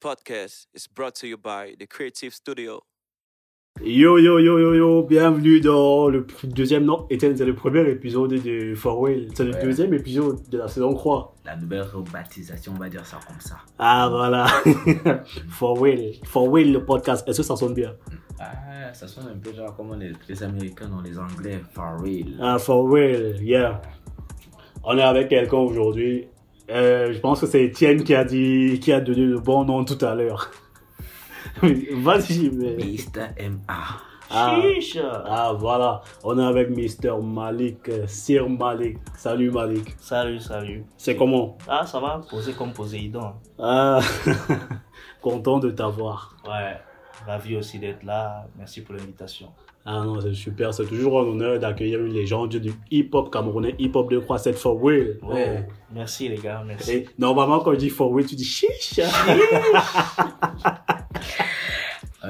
podcast is brought to you by the Creative Studio. Yo yo yo yo yo, bienvenue dans le deuxième, non, Étienne, c'est le premier épisode de For Will. C'est le Ouais. deuxième épisode de la saison 3. La nouvelle rebaptisation, on va dire ça comme ça. Ah voilà, For Will, For Will le podcast, est-ce que ça sonne bien? Ah, ça sonne un peu genre comme les, les Américains ou les Anglais, for real. Ah For Will, yeah. On est avec quelqu'un aujourd'hui. Euh, je pense que c'est Étienne qui a dit, qui a donné le bon nom tout à l'heure. Vas-y, mais... Mr. M.A. Ah. Chiche. Ah voilà, on est avec Mr. Malik, euh, Sir Malik. Salut Malik. Salut, salut. C'est comment? Ah, ça va? Posé comme Poséidon. Ah, content de t'avoir. Ouais. Ravi aussi d'être là. Merci pour l'invitation. Ah non, c'est super. C'est toujours un honneur d'accueillir une légende du hip-hop camerounais, hip-hop de croix, cette for real. Ouais. Merci les gars, merci. Et normalement, quand je dis for real, tu dis chiche.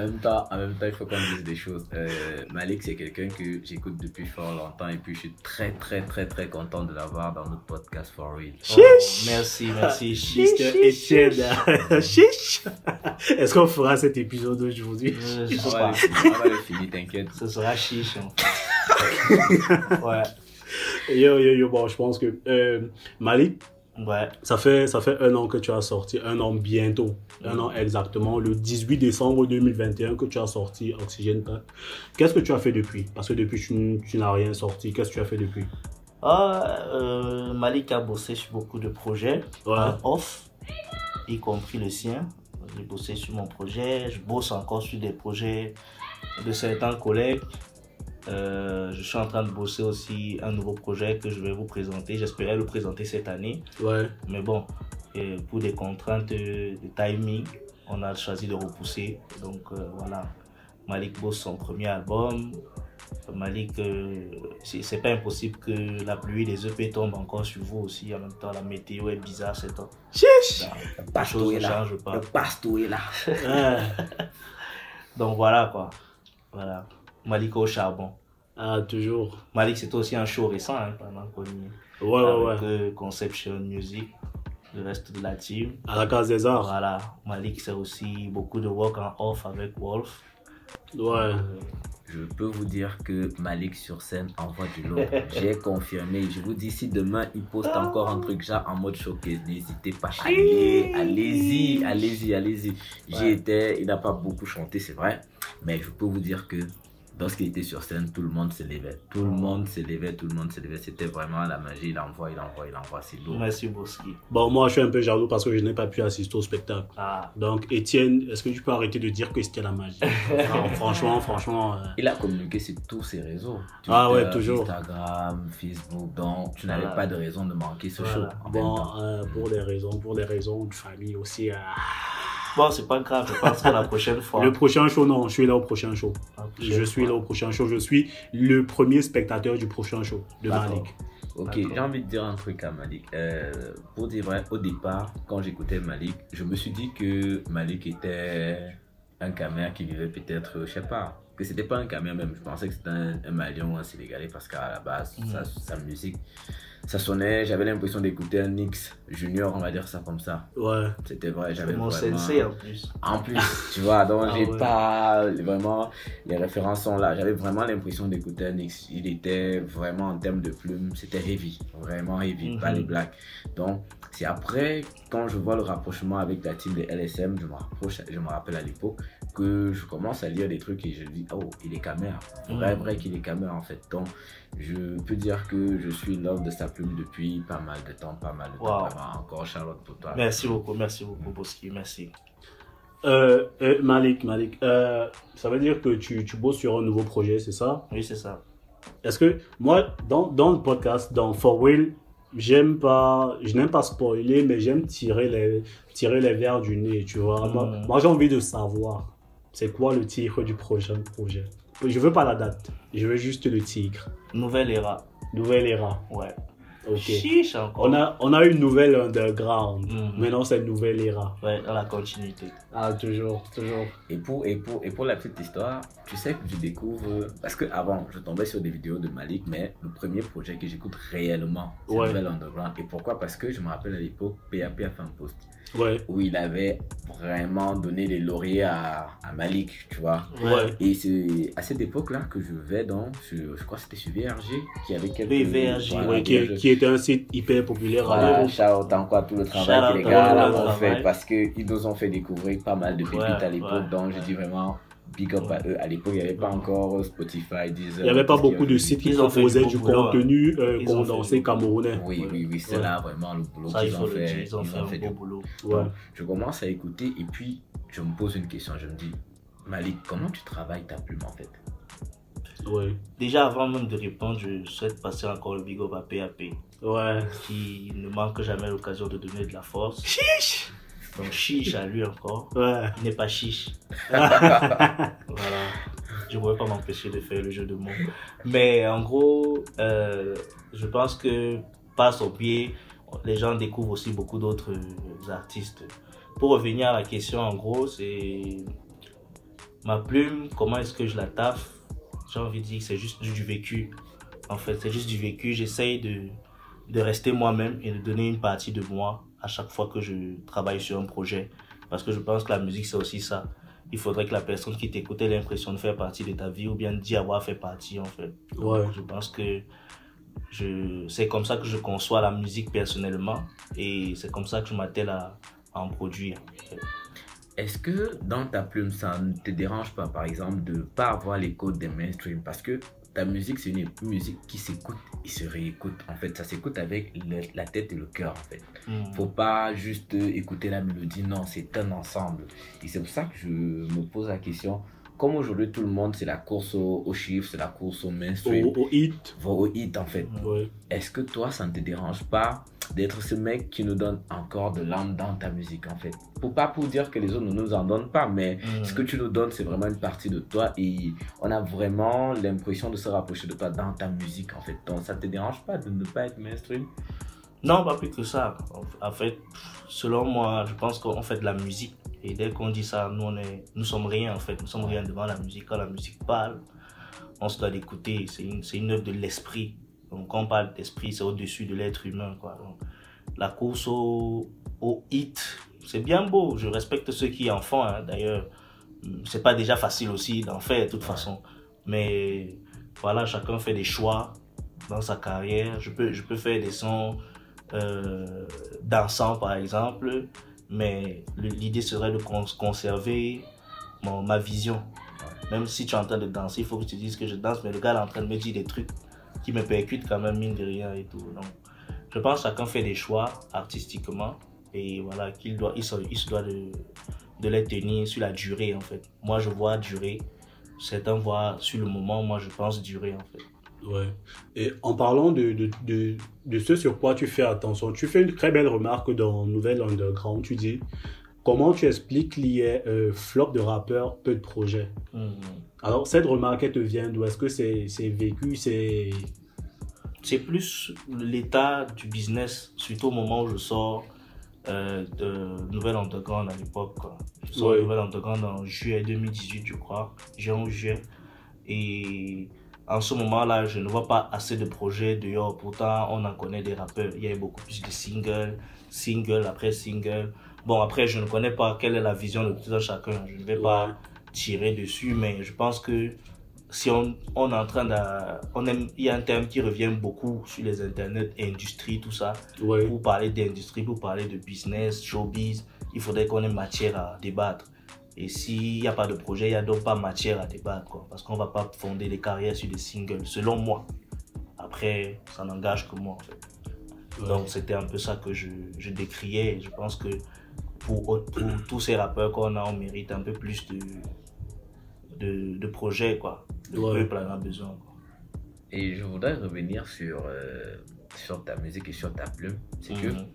En même temps, en même temps, il faut qu'on dise des choses. Euh, Malik, c'est quelqu'un que j'écoute depuis fort longtemps et puis je suis très, très, très, très content de l'avoir dans notre podcast For Real. Oh, Chiche. merci, merci. Mr. Etienne. Chiche. Est-ce qu'on fera cet épisode aujourd'hui Je, je sais on va le finir, t'inquiète. Ce sera chiche. en fait. ouais. Yo, yo, yo, bon, je pense que euh, Malik, Ouais. Ça fait, ça fait un an que tu as sorti, un an bientôt, un an exactement, le 18 décembre 2021 que tu as sorti Oxygène 4. Qu'est-ce que tu as fait depuis? Parce que depuis, tu, tu n'as rien sorti. Qu'est-ce que tu as fait depuis? Ah, euh, Malik a bossé sur beaucoup de projets. Ouais. off, y compris le sien. J'ai bossé sur mon projet. Je bosse encore sur des projets de certains collègues. Euh, je suis en train de bosser aussi un nouveau projet que je vais vous présenter. J'espérais le présenter cette année. Ouais. Mais bon, pour des contraintes de timing, on a choisi de repousser. Donc euh, voilà, Malik bosse son premier album. Malik, euh, c'est pas impossible que la pluie des EP tombe encore sur vous aussi. En même temps, la météo est bizarre cette temps. Chiche Le pasto est là. pas. Le pasto est là. Donc voilà quoi. Voilà. Malik au charbon. Ah, toujours. Malik, c'était aussi un show récent hein, pendant qu'on y. Ouais, ouais, ouais. Avec euh, Conception Music, le reste de la team. À la case des arts. Voilà, Malik c'est aussi beaucoup de work en off avec Wolf. Ouais. Euh, Je peux vous dire que Malik sur scène envoie du lourd. J'ai confirmé. Je vous dis, si demain il poste encore un truc genre en mode showcase, n'hésitez pas. Allez, allez-y, allez-y, allez-y. J'y Ouais. étais, il n'a pas beaucoup chanté, c'est vrai. Mais je peux vous dire que lorsqu'il était sur scène, tout le monde s'élevait. Tout le monde s'élevait, tout le monde s'élevait. C'était vraiment la magie. Il envoie, il envoie, il envoie. C'est lourd. merci Boski. Bon, moi, je suis un peu jaloux parce que je n'ai pas pu assister au spectacle. Ah, Donc, Étienne, est-ce que tu peux arrêter de dire que c'était la magie? Non, Franchement, franchement. euh, Il a communiqué sur tous ses réseaux. Ah ouais, toujours. Instagram, Facebook. Donc, tu n'avais Voilà. pas de raison de manquer ce Voilà. show. en Bon, euh, pour des raisons, pour des raisons de famille aussi. euh, bon, c'est pas grave, je pense que la prochaine fois. Le prochain show, non, je suis là au prochain show. prochaine Je suis fois. là au prochain show. Je suis le premier spectateur du prochain show de. Malik. Ok, j'ai envie de dire un truc à Malik. Euh, pour dire vrai, au départ, quand j'écoutais Malik, je me suis dit que Malik était un Camer qui vivait peut-être, je sais pas, que c'était pas un Camer même. Je pensais que c'était un, un Malien ou un Sénégalais parce qu'à la base, Mhm. sa, sa musique, ça sonnait, j'avais l'impression d'écouter un X Junior, on va dire ça comme ça. Ouais. C'était vrai, j'avais mon vraiment... sensei en plus. En plus, tu vois, donc Ah j'ai ouais. pas vraiment les références sont là. J'avais vraiment l'impression d'écouter un X. Il était vraiment en termes de plumes, c'était heavy, vraiment heavy, pas Mhm. les blagues. Donc c'est après quand je vois le rapprochement avec la team des LSM, je me rapproche, je me rappelle à l'époque que je commence à lire des trucs et je dis oh il est caméra, vrai vrai qu'il est caméra en fait. Donc je peux dire que je suis l'homme de sa plume depuis pas mal de temps, pas mal de temps. Wow. Vraiment, encore Charlotte pour toi. Merci beaucoup, merci beaucoup Boski, merci. Euh, euh, Malik, Malik, euh, ça veut dire que tu, tu bosses sur un nouveau projet, c'est ça? Oui, c'est ça. Est-ce que moi, dans, dans le podcast, dans For Will, j'aime pas, je n'aime pas spoiler, mais j'aime tirer les, tirer les verres du nez, tu vois. Moi, moi, j'ai envie de savoir, c'est quoi le titre du prochain projet? Je veux pas la date, je veux juste le titre. Nouvelle era. Nouvelle era. Ouais. Ok. Chiche encore. On a, on a une nouvelle underground. Mhm. Maintenant, c'est une nouvelle era. Ouais, dans la continuité. Ah, toujours, toujours. Et pour, et, pour, et pour la petite histoire, tu sais que je découvre. Parce que avant, je tombais sur des vidéos de Malik, mais le premier projet que j'écoute réellement, c'est Ouais. Nouvelle Underground. Et pourquoi? Parce que je me rappelle à l'époque, PAP a fait un post Ouais. où il avait vraiment donné les lauriers à, à Malik, tu vois. Ouais. Et c'est à cette époque-là que je vais dans, je crois que c'était sur VRG, qui avait quelques. Oui, VRG, voilà, Ouais, qui, était un site hyper populaire. à Voilà, shout encore tout le travail que les gars là ont fait parce qu'ils nous ont fait découvrir pas mal de pépites Ouais, à l'époque. ouais, donc je dis vraiment big up à eux. À l'époque, il n'y avait pas encore Spotify, Deezer. Il n'y avait pas beaucoup de sites qui proposaient du boulot, contenu euh, condensé fait- camerounais. Oui, oui, oui, c'est Ouais. là vraiment le boulot qu'ils ont fait. ils ont fait du- beau boulot. Ouais. Donc, je commence à écouter et puis je me pose une question. Je me dis, Malik, comment tu travailles ta plume en fait? Ouais. Déjà, avant même de répondre, je souhaite passer encore le big up à PAP, Ouais. qui ne manque jamais l'occasion de donner de la force. Chiche Donc, chiche à lui encore. Ouais. Il n'est pas chiche. voilà. Je ne pourrais pas m'empêcher de faire le jeu de mots. Mais en gros, euh, je pense que par son pied, les gens découvrent aussi beaucoup d'autres artistes. Pour revenir à la question, en gros, c'est ma plume, comment est-ce que je la taffe? J'ai envie de dire que c'est juste du vécu. En fait, c'est juste du vécu. J'essaye de, de rester moi-même et de donner une partie de moi à chaque fois que je travaille sur un projet. Parce que je pense que la musique, c'est aussi ça. Il faudrait que la personne qui t'écoute ait l'impression de faire partie de ta vie ou bien d'y avoir fait partie, en fait. Ouais. Je pense que je, c'est comme ça que je conçois la musique personnellement et c'est comme ça que je m'attelle à, à en produire. Est-ce que dans ta plume, ça ne te dérange pas, par exemple, de ne pas avoir l'écho des mainstream? Parce que ta musique, c'est une musique qui s'écoute et se réécoute. En fait, ça s'écoute avec le- la tête et le cœur, en fait. Hmm. Faut pas juste écouter la mélodie, non, c'est un ensemble. Et c'est pour ça que je me pose la question. Comme aujourd'hui, tout le monde, c'est la course aux, chiffres, c'est la course au mainstream, Au, au hit. au hit, en fait. Ouais. Est-ce que toi, ça ne te dérange pas d'être ce mec qui nous donne encore de l'âme dans ta musique, en fait? Pour pas pour dire que les autres ne nous en donnent pas, mais Hmm. ce que tu nous donnes, c'est vraiment une partie de toi et on a vraiment l'impression de se rapprocher de toi dans ta musique, en fait. Donc, ça te dérange pas de ne pas être mainstream? Non, pas plus que ça. En- fait, selon moi, je pense qu'on fait de la musique. Et dès qu'on dit ça, nous, on est, nous sommes rien en fait. Nous sommes rien devant la musique. Quand la musique parle, on se doit d'écouter. C'est une, une œuvre de l'esprit. Donc, quand on parle d'esprit, c'est au-dessus de l'être humain. Quoi. La course au, au hit, c'est bien beau. Je respecte ceux qui en font. hein. D'ailleurs, c'est pas déjà facile aussi d'en faire de toute façon. Mais voilà, chacun fait des choix dans sa carrière. Je peux, je peux faire des sons euh, dansants, par exemple, mais l'idée serait de cons- conserver mon, ma vision. Même si tu es en train de danser, il faut que tu dises que je danse, mais le gars est en train de me dire des trucs qui me percutent quand même, mine de rien et tout. Je pense que chacun fait des choix artistiquement et voilà, qu'il doit, il se, il se doit de, de les tenir sur la durée en fait. Moi, je vois durer. Certains voient sur le moment, moi, je pense durer en fait. Ouais. Et en parlant de, de, de, de ce sur quoi tu fais attention, tu fais une très belle remarque dans Nouvelle Underground. Tu dis comment tu expliques qu'il y ait euh, flop de rappeurs, peu de projets? Mhm. Alors, cette remarque, elle te vient d'où? Est-ce que c'est vécu C'est. c'est plus l'état du business, surtout au moment où je sors euh, de Nouvelle Underground à l'époque. Je sors Ouais. de Nouvelle Underground en juillet 2018, je crois, juin ou juillet. Et en ce moment-là, je ne vois pas assez de projets dehors. Pourtant, on en connaît des rappeurs. Il y a eu beaucoup plus de singles, single après single. Bon, après, je ne connais pas quelle est la vision de tout un chacun. Je ne vais pas tirer dessus, mais je pense que si on, on est en train de... On aime, il y a un terme qui revient beaucoup sur les internets, industrie, tout ça. Ouais. Pour parler d'industrie, pour parler de business, showbiz, il faudrait qu'on ait matière à débattre. Et s'il n'y a pas de projet, il n'y a donc pas matière à débattre. Quoi, parce qu'on ne va pas fonder des carrières sur des singles, selon moi. Après, ça n'engage que moi, en fait. Donc, c'était un peu ça que je, je décriais. Je pense que pour, pour tous ces rappeurs qu'on a, on mérite un peu plus de, de, de projets, quoi. Le Ouais. peuple en a besoin. quoi. Et je voudrais revenir sur, euh, sur ta musique et sur ta plume. C'est que Mhm.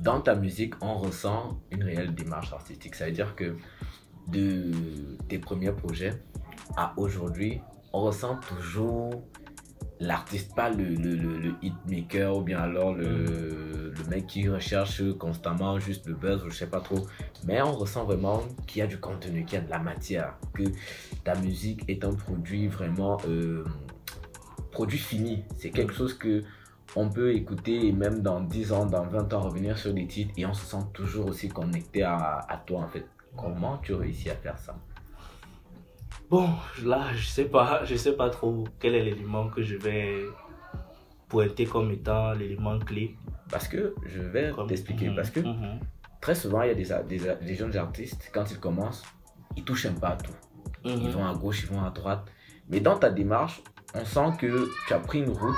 dans ta musique, on ressent une réelle démarche artistique. Ça veut dire que de tes premiers projets à aujourd'hui, on ressent toujours l'artiste, pas le, le, le, le hitmaker ou bien alors le, le mec qui recherche constamment juste le buzz ou je sais pas trop. Mais on ressent vraiment qu'il y a du contenu, qu'il y a de la matière, que ta musique est un produit vraiment euh, produit fini. C'est quelque chose que on peut écouter et même dans 10 ans, dans 20 ans revenir sur les titres et on se sent toujours aussi connecté à, à toi en fait. Comment tu réussis à faire ça? Bon, là, je sais pas, je sais pas trop quel est l'élément que je vais pointer comme étant l'élément clé. Parce que je vais t'expliquer. Mhm, Parce que mhm. très souvent, il y a des, jeunes artistes, quand ils commencent, ils touchent un peu à tout. Ils Mhm. vont à gauche, ils vont à droite. Mais dans ta démarche, on sent que tu as pris une route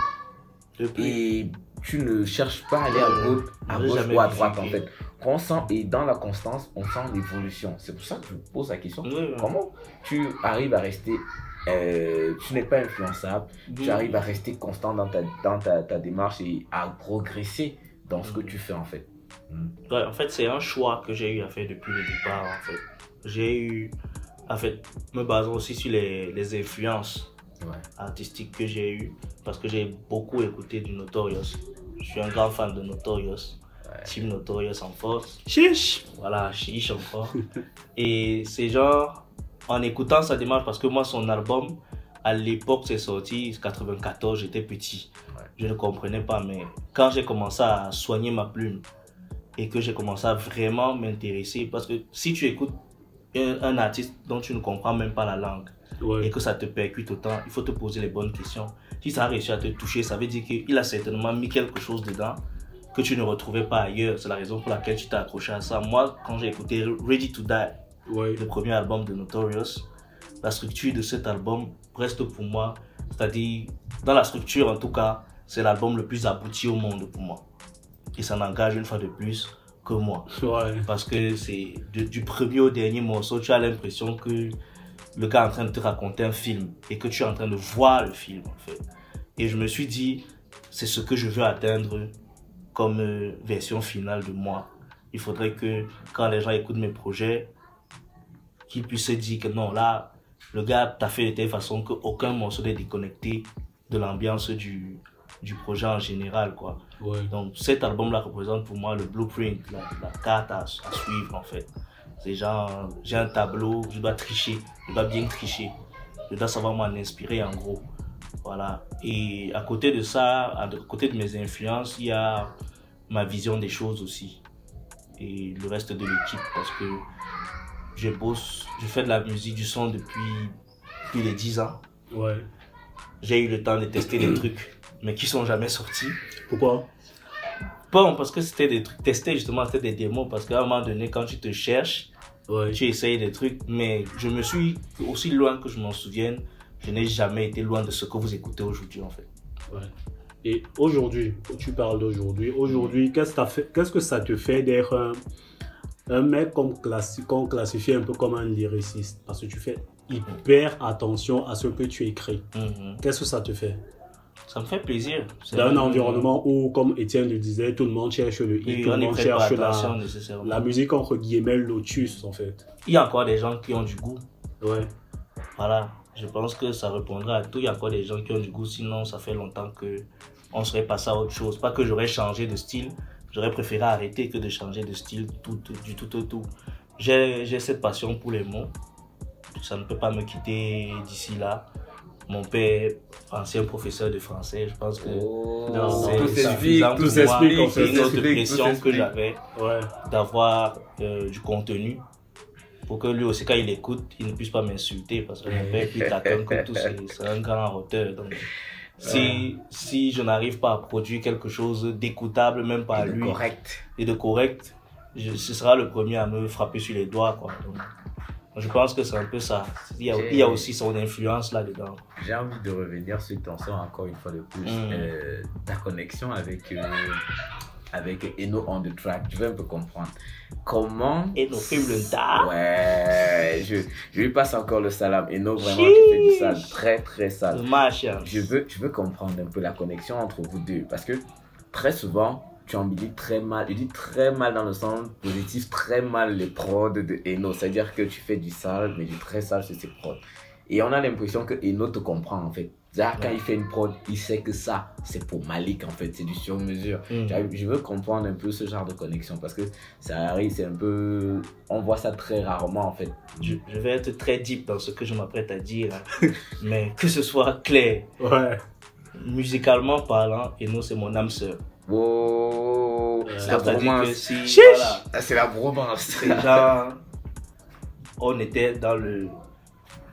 Depuis, et tu ne cherches pas à aller à Euh, gauche, à gauche ou à droite en bifurqué. On sent, et dans la constance, on sent l'évolution. C'est pour ça que je vous pose la question. Oui, oui. Comment tu arrives à rester, euh, tu n'es pas influençable, tu arrives à rester constant dans ta, dans ta, ta démarche et à progresser dans ce que tu fais en fait? Ouais, en fait, c'est un choix que j'ai eu à faire depuis le départ. En fait, j'ai eu, en fait, me basant aussi sur les, les influences Ouais. artistiques que j'ai eues, parce que j'ai beaucoup écouté du Notorious. Je suis un grand fan de Notorious. Team Notorious en force. Chiche Voilà, chiche encore. Et c'est genre, en écoutant sa démarche, parce que moi, son album, à l'époque, c'est sorti, 94, j'étais petit. Ouais. Je ne comprenais pas, mais quand j'ai commencé à soigner ma plume et que j'ai commencé à vraiment m'intéresser, parce que si tu écoutes un, un artiste dont tu ne comprends même pas la langue et que ça te percute autant, il faut te poser les bonnes questions. Si ça a réussi à te toucher, ça veut dire qu'il a certainement mis quelque chose dedans que tu ne retrouvais pas ailleurs. C'est la raison pour laquelle tu t'es accroché à ça. Moi, quand j'ai écouté Ready to Die, Ouais. le premier album de Notorious, la structure de cet album reste pour moi, c'est-à-dire, dans la structure en tout cas, c'est l'album le plus abouti au monde pour moi. Et ça n'engage une fois de plus que moi. Ouais. Parce que c'est du premier au dernier morceau, tu as l'impression que le gars est en train de te raconter un film et que tu es en train de voir le film en fait. Et je me suis dit, c'est ce que je veux atteindre comme euh, version finale de moi. Il faudrait que quand les gens écoutent mes projets, qu'ils puissent se dire que non, là, le gars t'a fait de telle façon qu'aucun morceau n'est déconnecté de l'ambiance du, du projet en général, quoi. Ouais. Donc cet album-là représente pour moi le blueprint, la, la carte à, à suivre en fait. C'est genre, j'ai un tableau, je dois tricher, je dois bien tricher. Je dois savoir m'en inspirer en gros. Voilà. Et à côté de ça, à côté de mes influences, il y a ma vision des choses aussi. Et le reste de l'équipe parce que je bosse, je fais de la musique, du son depuis plus de 10 ans. Ouais. J'ai eu le temps de tester des trucs, mais qui sont jamais sortis. Pourquoi? Bon, parce que c'était des trucs testés, justement, c'était des démos. Parce qu'à un moment donné, quand tu te cherches, Ouais. tu essayes des trucs. Mais je me suis, aussi loin que je m'en souvienne, je n'ai jamais été loin de ce que vous écoutez aujourd'hui, en fait. Ouais. Et aujourd'hui, tu parles d'aujourd'hui. Aujourd'hui, qu'est-ce que, ça te fait d'être un, un mec qu'on classi- qu'on classifie un peu comme un lyriciste? Parce que tu fais hyper attention à ce que tu écris. Mhm. Qu'est-ce que ça te fait? Ça me fait plaisir. Dans un environnement où, comme Étienne le disait, tout le monde cherche le hit, tout le monde cherche la musique entre guillemets lotus en fait. Il y a encore des gens qui ont du goût. Ouais. Voilà. Je pense que ça répondra à tout. Il y a encore des gens qui ont du goût. Sinon, ça fait longtemps que on serait passé à autre chose. Pas que j'aurais changé de style. J'aurais préféré arrêter que de changer de style tout, tout- du tout au tout. J'ai j'ai cette passion pour les mots. Ça ne peut pas me quitter d'ici là. Mon père, ancien professeur de français, je pense que Oh, tout s'explique, suffisant tout pour s'explique, une tout autre tout pression que j'avais Ouais. d'avoir euh, du contenu pour que lui aussi quand il écoute il ne puisse pas m'insulter parce que mon père plus taquin que tout c'est un grand auteur donc si, si je n'arrive pas à produire quelque chose d'écoutable même par Et lui correct. et de correct je, ce sera le premier à me frapper sur les doigts quoi Donc, je pense que c'est un peu ça il y a, il y a aussi son influence là dedans J'ai envie de revenir sur ton son encore une fois de plus. Mm. Euh, ta connexion avec, euh, avec Eno on the track, je veux un peu comprendre. Comment. et nos films le tas Ouais, je, je lui passe encore le salam. Eno, vraiment, tu fais du sale, très très sale. dommage Je veux, je veux comprendre un peu la connexion entre vous deux. Parce que très souvent, tu embellis très mal. Je dis très mal dans le sens positif, très mal les prods de Eno. C'est-à-dire que tu fais du sale, mais du très sale sur ses prods. Et on a l'impression que Eno te comprend en fait. Quand il fait une prod, il sait que ça, c'est pour Malik, en fait, c'est du sur-mesure. Mm. Je veux comprendre un peu ce genre de connexion parce que ça arrive, c'est un peu. On voit ça très rarement, en fait. Je, je vais être très deep dans ce que je m'apprête à dire, hein. mais que ce soit clair, Ouais. musicalement parlant, et nous, c'est mon âme sœur. Wow, Euh, la bromance. si, voilà, Ah, C'est la bromance. c'est on était dans le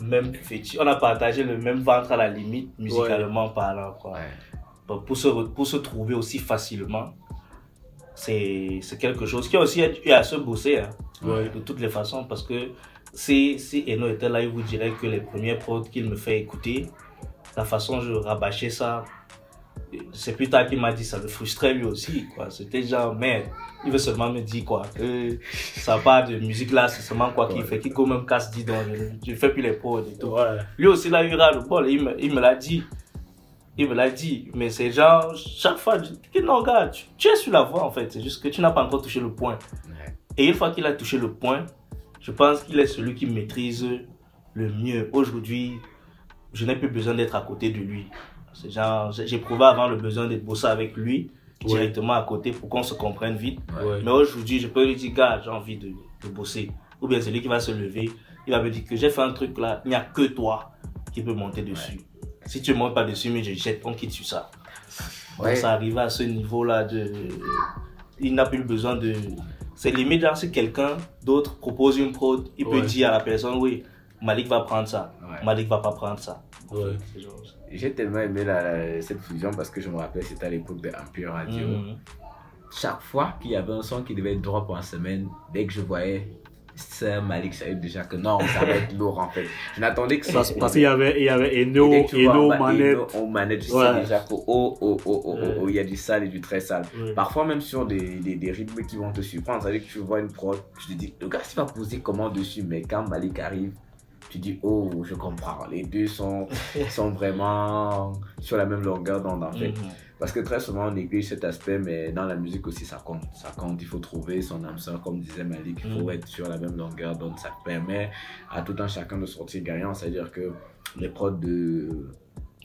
même fétiche, on a partagé le même ventre à la limite, musicalement parlant, quoi. Ouais. Pour, se, pour se trouver aussi facilement, c'est c'est quelque chose qui a aussi eu à se bosser, hein, Ouais. de toutes les façons, parce que si, si Eno était là, il vous dirait que les premiers prods qu'il me fait écouter, la façon dont je rabâchais ça, c'est plus tard qu'il m'a dit ça le frustrait lui aussi, quoi. C'était genre, merde, il veut seulement me dire, quoi, que ça part de musique là, c'est seulement quoi qu'il Ouais. fait, qu'il go même casse 10 donc je, je fais plus les prods et tout. Ouais. Lui aussi, là, il a eu le bol. Il me, il me l'a dit. Il me l'a dit. Mais c'est genre, chaque fois, je dis, non, gars, tu, tu es sur la voie, en fait. C'est juste que tu n'as pas encore touché le point. Et une fois qu'il a touché le point, je pense qu'il est celui qui maîtrise le mieux. Aujourd'hui, je n'ai plus besoin d'être à côté de lui. C'est genre, j'ai- j'éprouvais avant le besoin d'être bossé avec lui, Ouais. directement à côté, pour qu'on se comprenne vite. Ouais. Mais aujourd'hui, je peux lui dire, gars, j'ai envie de, de bosser. Ou bien c'est lui qui va se lever. Il va me dire que j'ai fait un truc là, il n'y a que toi qui peux monter dessus. Si tu ne montes pas dessus, mais je jette, on quitte sur ça. Donc ça arrive à ce niveau-là de. Il n'a plus besoin de. C'est limite, genre, si quelqu'un d'autre propose une prod, il peut dire à la personne, oui, Malik va prendre ça. Ouais. Malik va pas prendre ça. Ouais. C'est. J'ai tellement aimé la- la- cette fusion parce que je me rappelle, c'était à l'époque de Empire Radio. Mhm. Chaque fois qu'il y avait un son qui devait être drop en semaine, dès que je voyais ça, Malik, je savais déjà que non, ça va être lourd en fait. Je n'attendais que ça. Parce, parce qu'il y avait, il y avait Eno, Eno, bah, Manette. Eno, oh, manette, je Ouais. sais déjà que oh, oh, oh, oh, oh, oh, il y a du sale et du très sale. Ouais. Parfois même sur des, des, des rythmes qui vont te surprendre, c'est-à-dire que tu vois une prod, tu te dis, le gars, il va poser comment dessus, mais quand Malik arrive, tu dis, oh, je comprends, les deux sont, sont vraiment sur la même longueur d'onde en fait. Mhm. Parce que très souvent on néglige cet aspect, mais dans la musique aussi ça compte. Ça compte, il faut trouver son âme sœur, comme disait Malik, il faut Mm. être sur la même longueur d'onde. Ça permet à tout un chacun de sortir gagnant, c'est-à-dire que les prods de,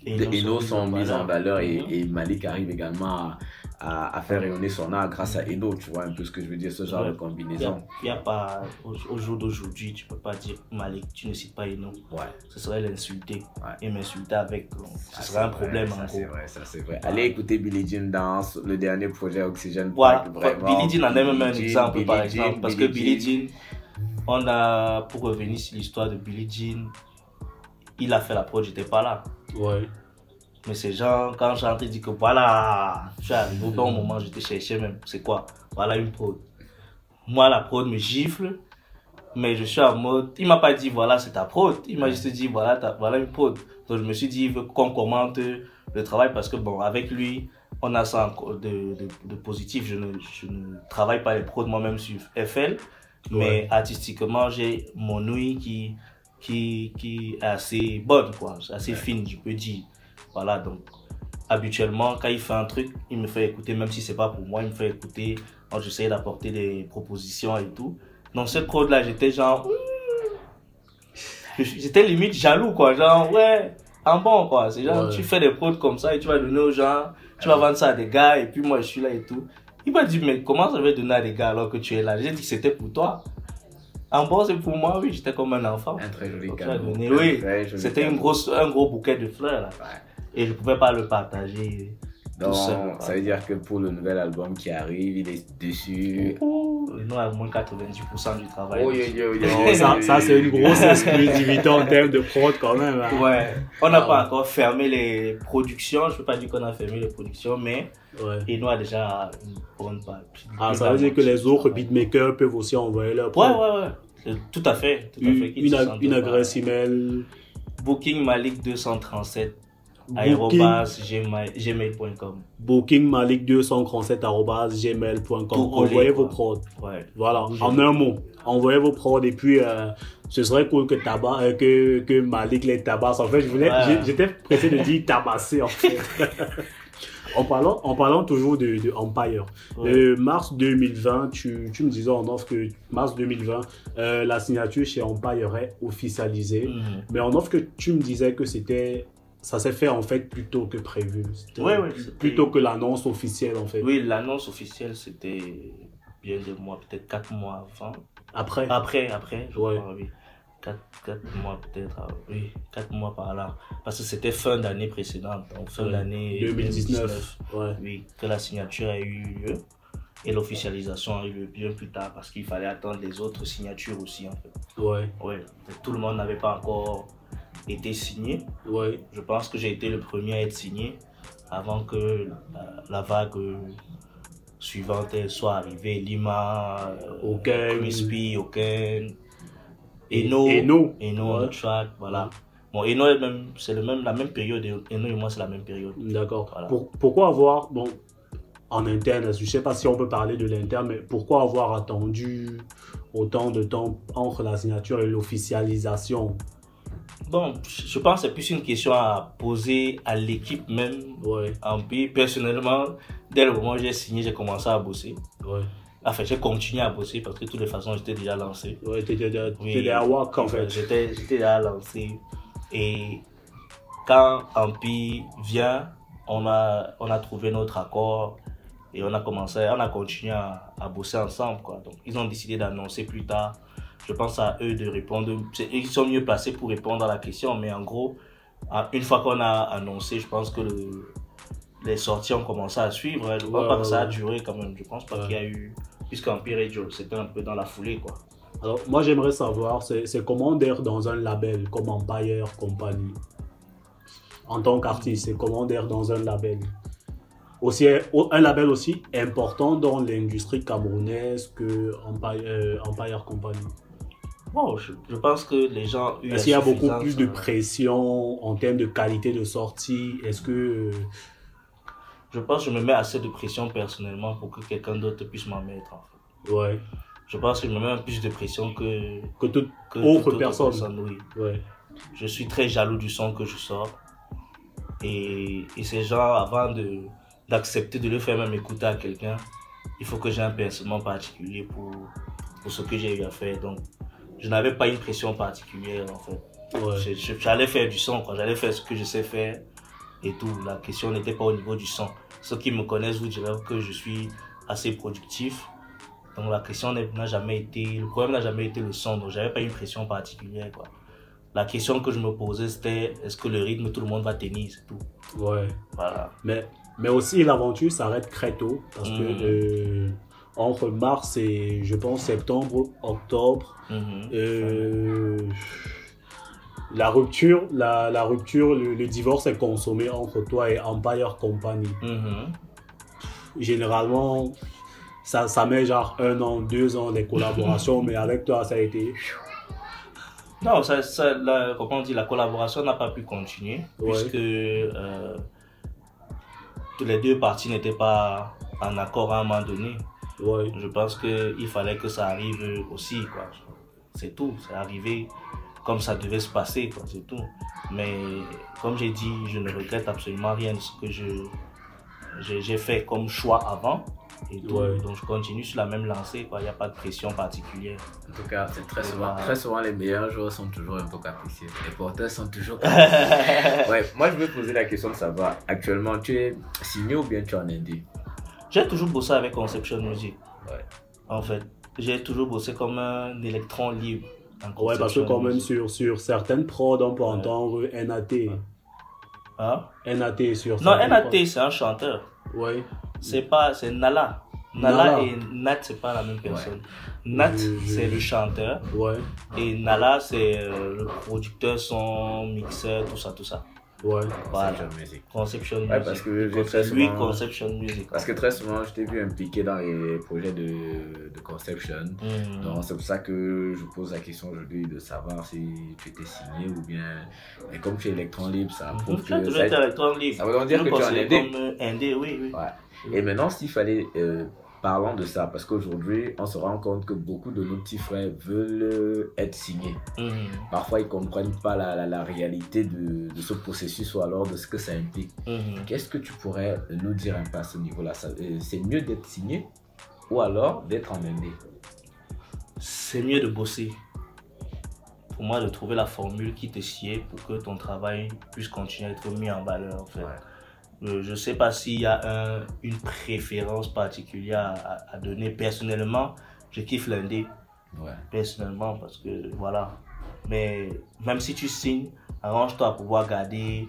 Et de Eno sont mises en valeur et, Mhm. et Malik arrive également à, à, à faire rayonner son art grâce à Eno, tu vois un peu ce que je veux dire, ce genre Ouais. de Il n'y a, combinaison. il y a pas, au, au jour d'aujourd'hui, tu peux pas dire Malik, tu ne cites pas Eno. Ouais. Ce serait l'insulter. Ouais. Et m'insulter avec, euh, Ça, ce serait un vrai, problème ça, en gros. vrai, ça c'est vrai. Allez écouter Billie Jean dans le dernier projet Oxygen Voilà, vraiment. Billie Jean en est même un Billie exemple par Jean, exemple. Parce que Billie Jean, on a, pour revenir sur l'histoire de Billie Jean, il a fait la prod, j'étais pas là. Ouais. Mais c'est genre, quand j'entre, il dit que voilà, je suis arrivé au bon moment, je te cherchais même. C'est quoi? Voilà une prod. Moi, la prod me gifle, mais je suis en mode. Il m'a pas dit voilà, c'est ta prod. Il m'a juste dit voilà, ta- voilà une prod. Donc je me suis dit, il veut qu'on commente le travail parce que bon, avec lui, on a ça de, de, de positif. Je ne, je ne travaille pas les prods moi-même sur FL, mais Ouais. artistiquement, j'ai mon ouïe qui, qui, qui est assez bonne, quoi, assez fine, je peux dire. Voilà, donc habituellement, quand il fait un truc, il me fait écouter, même si c'est pas pour moi, il me fait écouter. J'essaie d'apporter des propositions et tout. Donc cette prod là, j'étais genre, Ouh j'étais limite jaloux quoi, genre ouais, en bon quoi. C'est genre Ouais. tu fais des prods comme ça et tu vas donner aux gens, tu vas vendre ça à des gars et puis moi je suis là et tout. Il m'a dit mais comment ça va donner à des gars alors que tu es là? J'ai dit c'était pour toi. En bon c'est pour moi, oui, j'étais comme un enfant. Un très joli cadeau. Un oui, c'était cadeau. grosse, un gros bouquet de fleurs là. Ouais. Et je pouvais pas le partager. Donc, tout seul, ça veut dire que pour le nouvel album qui arrive, il est et nous, à moins 90% du travail. Oh, Non, ça, ça c'est une grosse exclusivité en termes de prod quand même. hein. Ouais, on n'a Ah pas ouais. encore fermé les productions. Je peux pas dire qu'on a fermé les productions, mais Ouais. et nous a déjà une bonne partie. Ah, ça veut dire que les autres beatmakers peuvent aussi envoyer leur Ouais, prod. ouais, ouais. C'est Tout à fait. Tout à Une, fait. une, une pas. adresse email. Booking Malik 237 Booking, aérobase gmail- gmail.com. booking malik237.gmail.com. Tout collé, Envoyez vos prods. Ouais. Voilà, en un mot. Envoyez vos prods et puis euh, ce serait cool que, tabac, euh, que, que Malik les tabasse. En fait, je voulais, Ouais. j'étais pressé de dire tabasser en fait. en, parlant, en parlant toujours de, de Empire, Ouais. Euh, mars 2020, tu, tu me disais en offre que mars 2020, euh, la signature chez Empire est officialisée. Mhm. Mais en offre que tu me disais que c'était ça s'est fait en fait plus tôt que prévu. C'était- Plutôt que l'annonce officielle en fait. Oui, l'annonce officielle, c'était bien des mois, peut-être 4 mois avant. Après. Après, après, je Ouais. crois, oui. 4, mois peut-être, ah, oui, 4 mois par là. Parce que c'était fin d'année précédente, donc fin Ouais. d'année 2019. Ouais. Oui, que la signature a eu lieu. Et l'officialisation a eu lieu bien plus tard parce qu'il fallait attendre les autres signatures aussi en fait. Ouais. Ouais, tout le monde n'avait pas encore été signé. Ouais. Je pense que j'ai été le premier à être signé avant que la, la vague euh, suivante soit arrivée. Lima, euh, Oken. Crispy, Oken, Eno, Eno. Eno Ouais. track, voilà. Bon, Eno est même, c'est le même, la même période. et Eno et moi, c'est la même période. D'accord. Voilà. Pour- pourquoi avoir, bon, en interne, je ne sais pas si on peut parler de l'interne, mais pourquoi avoir attendu autant de temps entre la signature et l'officialisation? Bon, je pense que c'est plus une question à poser à l'équipe même Ouais, en pays. Personnellement, dès le moment où j'ai signé, j'ai commencé à bosser. ouais. Enfin, j'ai continué à bosser parce que de toutes les façons, j'étais déjà lancé. Ouais, t'étais déjà- Oui. t'étais à WAC en fait. J'étais j'étais déjà lancé. Et quand Ampi vient, on a, on a trouvé notre accord et on a commencé, on a continué à, à bosser ensemble. Quoi. Donc, ils ont décidé d'annoncer plus tard. Je pense à eux de répondre. Ils sont mieux placés pour répondre à la question, mais en gros, une fois qu'on a annoncé, je pense que le- les sorties ont commencé à suivre. Je ne Ouais, pas ouais, que ça a duré quand même. Je pense pas Ouais. qu'il y a eu. Puisqu'Empire et Joe, c'était un peu dans la foulée. quoi. Alors, moi, j'aimerais savoir, c'est c'est comment d'être dans un label comme Empire Company? En tant qu'artiste, c'est comment d'être dans un label? Aussi, Un label aussi important dans l'industrie camerounaise que Empire, euh, Empire Company. Bon, je, je pense que les gens. Est-ce qu'il y a beaucoup plus de euh, pression en termes de qualité de sortie? Est-ce que... euh, Je pense que je me mets assez de pression personnellement pour que quelqu'un d'autre puisse m'en mettre. En fait. ouais, Je pense que je me mets plus de pression que, que toute que autre toute personne. oui. Ouais, Je suis très jaloux du son que je sors. Et, et ces gens, avant de d'accepter de le faire même écouter à quelqu'un, il faut que j'ai un pincement particulier pour, pour ce que j'ai eu à faire. Donc, je n'avais pas une pression particulière en fait. ouais. J'allais faire du son. J'allais faire ce que je sais faire et tout. La question n'était pas au niveau du son. Ceux qui me connaissent vous diront que je suis assez productif. Donc la question n'a jamais été, le problème n'a jamais été le son. Donc j'avais pas une pression particulière, quoi. La question que je me posais c'était est-ce que le rythme tout le monde va tenir, c'est tout. ouais. Voilà. Mais, mais aussi, l'aventure s'arrête très tôt. Parce que Mhm. euh, entre mars et, je pense, septembre, octobre, Mhm. euh, la rupture, la, la rupture le, le divorce est consommé entre toi et Empire Company. Mhm. Généralement, ça, ça met genre un an, deux ans de collaboration, mais avec toi, ça a été. Non, ça, ça, la, comment on dit, la collaboration n'a pas pu continuer Ouais. puisque euh, les deux parties n'étaient pas en accord à un moment donné. Ouais, Je pense qu'il fallait que ça arrive aussi, quoi. C'est tout, c'est arrivé comme ça devait se passer, quoi, c'est tout. Mais comme j'ai dit, je ne regrette absolument rien de ce que je j'ai j'ai fait comme choix avant. Et tout. Ouais. Donc je continue sur la même lancée, quoi. Il n'y a pas de pression particulière. En tout cas, c'est très souvent, très souvent les meilleurs joueurs sont toujours un peu capricieux. Les porteurs sont toujours capricieux. ouais, moi je veux poser la question de savoir, actuellement tu es signé ou bien tu es en indé J'ai toujours bossé avec Conception Music. Ouais. En fait, j'ai toujours bossé comme un électron libre. ouais parce que quand même sur, sur certaines prods, on peut Ouais. entendre NAT. Hein? NAT sur Non, NAT, c'est un chanteur. Ouais. C'est pas, c'est Nala. Nala, Nala. et Nat, c'est pas la même personne. Nat, c'est le chanteur. Ouais, Et Nala, c'est euh, le producteur, son mixeur, tout ça, tout ça. Ouais. Voilà. Conception Music. Conception Ouais, Music. parce que j'ai très souvent- Conception Music. Parce que très souvent, je t'ai vu impliqué dans les projets de, de conception. Hmm. Donc c'est pour ça que je pose la question aujourd'hui de savoir si tu étais signé ou bien. Mais comme tu es électron libre, ça Mhm. prouve Tu que. ça- été électron libre. ça veut donc dire que tu es indé. comme, indé, oui, oui. Ouais. Et maintenant, s'il fallait. euh, parlant de ça, parce qu'aujourd'hui, on se rend compte que beaucoup de nos petits frères veulent euh, être signés. Mhm. Parfois, ils ne comprennent pas la, la- la réalité de, de ce processus ou alors de ce que ça implique. Mhm. Qu'est-ce que tu pourrais nous dire un peu à ce niveau-là? Euh, C'est mieux d'être signé ou alors d'être en indé C'est mieux de bosser. pour moi de trouver la formule qui te sied pour que ton travail puisse continuer à être mis en valeur. En fait. Je ne sais pas s'il y a un- une préférence particulière à, à donner. Personnellement, je kiffe l'indé, Ouais. personnellement, parce que voilà. Mais même si tu signes, arrange-toi à pouvoir garder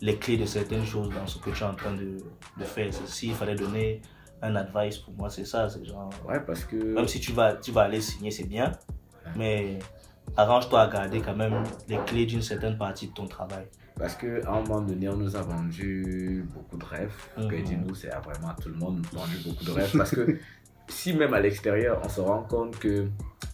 les clés de certaines choses dans ce que tu es en train de, de faire. S'il fallait donner un advice, pour moi, c'est ça. C'est genre, Ouais, parce que. même si tu vas, tu vas aller signer, c'est bien, mais arrange-toi à garder quand même les clés d'une certaine partie de ton travail. Parce qu'à un moment donné, on nous a vendu beaucoup de rêves. Mhm. Que dis-nous, c'est à vraiment tout le monde vendu beaucoup de rêves. Parce que si même à l'extérieur, on se rend compte que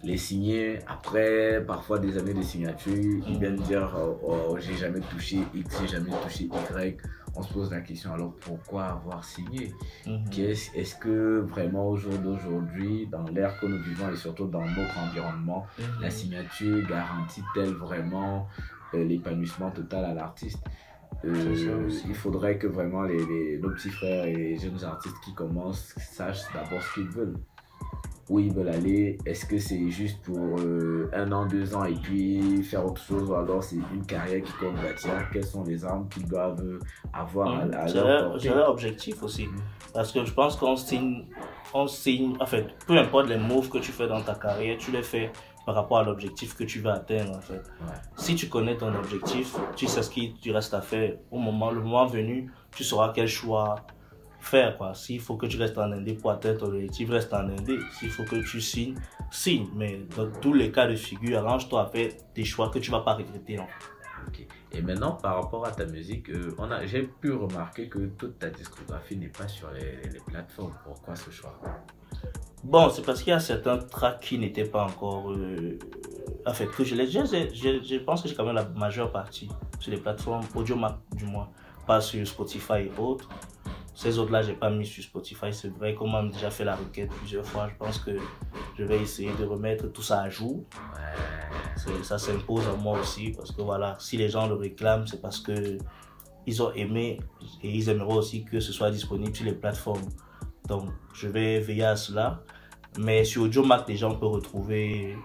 les signés, après parfois des années de signature, ils Mhm. viennent dire oh, oh, j'ai jamais touché X, j'ai jamais touché Y. On se pose la question alors pourquoi avoir signé? Mhm. Qu'est-ce- Est-ce que vraiment au jour d'aujourd'hui, dans l'ère que nous vivons et surtout dans notre environnement, la signature garantit-elle vraiment l'épanouissement total à l'artiste Euh. Il faudrait que vraiment les, les- nos petits frères et les jeunes artistes qui commencent sachent d'abord ce qu'ils veulent. Où ils veulent aller. Est-ce que c'est juste pour euh, un an, deux ans et puis faire autre chose ou alors c'est une carrière qui compte bâtir? Quelles sont les armes qu'ils doivent avoir à, à leur c'est leur objectif aussi. Parce que je pense qu'on signe, on signe, en fait, peu importe les moves que tu fais dans ta carrière, tu les fais par rapport à l'objectif que tu veux atteindre, en fait. Ouais. Si tu connais ton objectif, tu sais ce qu'il tu reste à faire. Au moment, le moment venu, tu sauras quel choix faire, quoi. S'il faut que tu restes en indé pour atteindre ton objectif, reste en indé. S'il faut que tu signes, signe. Mais dans tous les cas de figure, arrange-toi à faire des choix que tu vas pas regretter, en fait. Et maintenant, par rapport à ta musique, euh, on a, j'ai pu remarquer que toute ta discographie n'est pas sur les, les plateformes. Pourquoi ce choix? Bon, c'est parce qu'il y a certains tracks qui n'étaient pas encore. Euh, en fait, que je les. Je, je, je pense que j'ai quand même la majeure partie sur les plateformes Audiomack, du moins. Pas sur Spotify et autres. Ces autres-là, j'ai pas mis sur Spotify. C'est vrai qu'on m'a déjà fait la requête plusieurs fois. Je pense que je vais essayer de remettre tout ça à jour. Ça s'impose à moi aussi. Parce que voilà, si les gens le réclament, c'est parce que ils ont aimé et ils aimeraient aussi que ce soit disponible sur les plateformes. Donc, je vais veiller à cela. Mais sur AudioMac, déjà, on peut retrouver